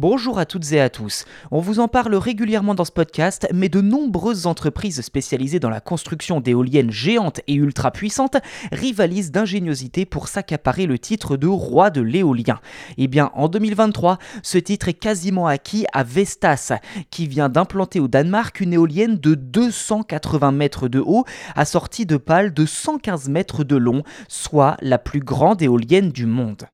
Bonjour à toutes et à tous. On vous en parle régulièrement dans ce podcast, mais de nombreuses entreprises spécialisées dans la construction d'éoliennes géantes et ultra puissantes rivalisent d'ingéniosité pour s'accaparer le titre de roi de l'éolien. Eh bien, en 2023, ce titre est quasiment acquis à Vestas, qui vient d'implanter au Danemark une éolienne de 280 mètres de haut, assortie de pales de 115 mètres de long, soit la plus grande éolienne du monde.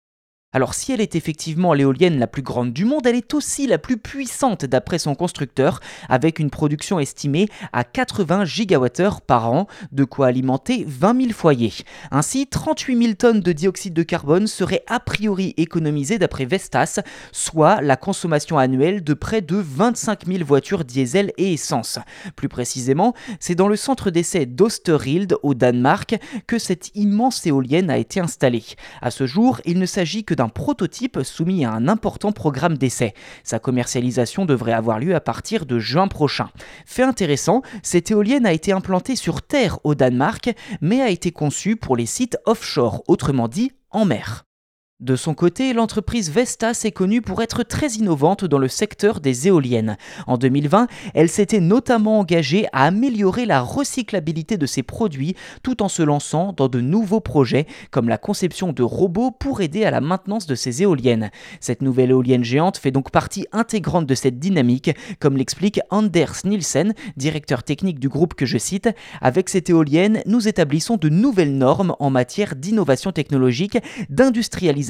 Alors si elle est effectivement l'éolienne la plus grande du monde, elle est aussi la plus puissante d'après son constructeur, avec une production estimée à 80 gigawattheures par an, de quoi alimenter 20 000 foyers. Ainsi, 38 000 tonnes de dioxyde de carbone seraient a priori économisées d'après Vestas, soit la consommation annuelle de près de 25 000 voitures diesel et essence. Plus précisément, c'est dans le centre d'essai d'Osterhild au Danemark que cette immense éolienne a été installée. À ce jour, il ne s'agit que d'un prototype soumis à un important programme d'essai. Sa commercialisation devrait avoir lieu à partir de juin prochain. Fait intéressant, cette éolienne a été implantée sur Terre au Danemark, mais a été conçue pour les sites offshore, autrement dit en mer. De son côté, l'entreprise Vestas est connue pour être très innovante dans le secteur des éoliennes. En 2020, elle s'était notamment engagée à améliorer la recyclabilité de ses produits tout en se lançant dans de nouveaux projets comme la conception de robots pour aider à la maintenance de ses éoliennes. Cette nouvelle éolienne géante fait donc partie intégrante de cette dynamique, comme l'explique Anders Nielsen, directeur technique du groupe que je cite. Avec cette éolienne, nous établissons de nouvelles normes en matière d'innovation technologique, d'industrialisation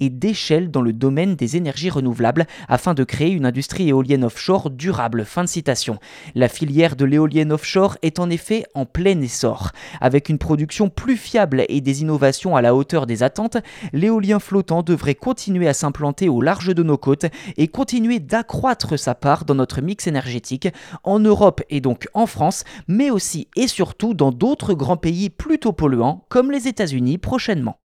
et d'échelle dans le domaine des énergies renouvelables afin de créer une industrie éolienne offshore durable. Fin de citation. La filière de l'éolienne offshore est en effet en plein essor. Avec une production plus fiable et des innovations à la hauteur des attentes, l'éolien flottant devrait continuer à s'implanter au large de nos côtes et continuer d'accroître sa part dans notre mix énergétique en Europe et donc en France, mais aussi et surtout dans d'autres grands pays plutôt polluants comme les États-Unis prochainement.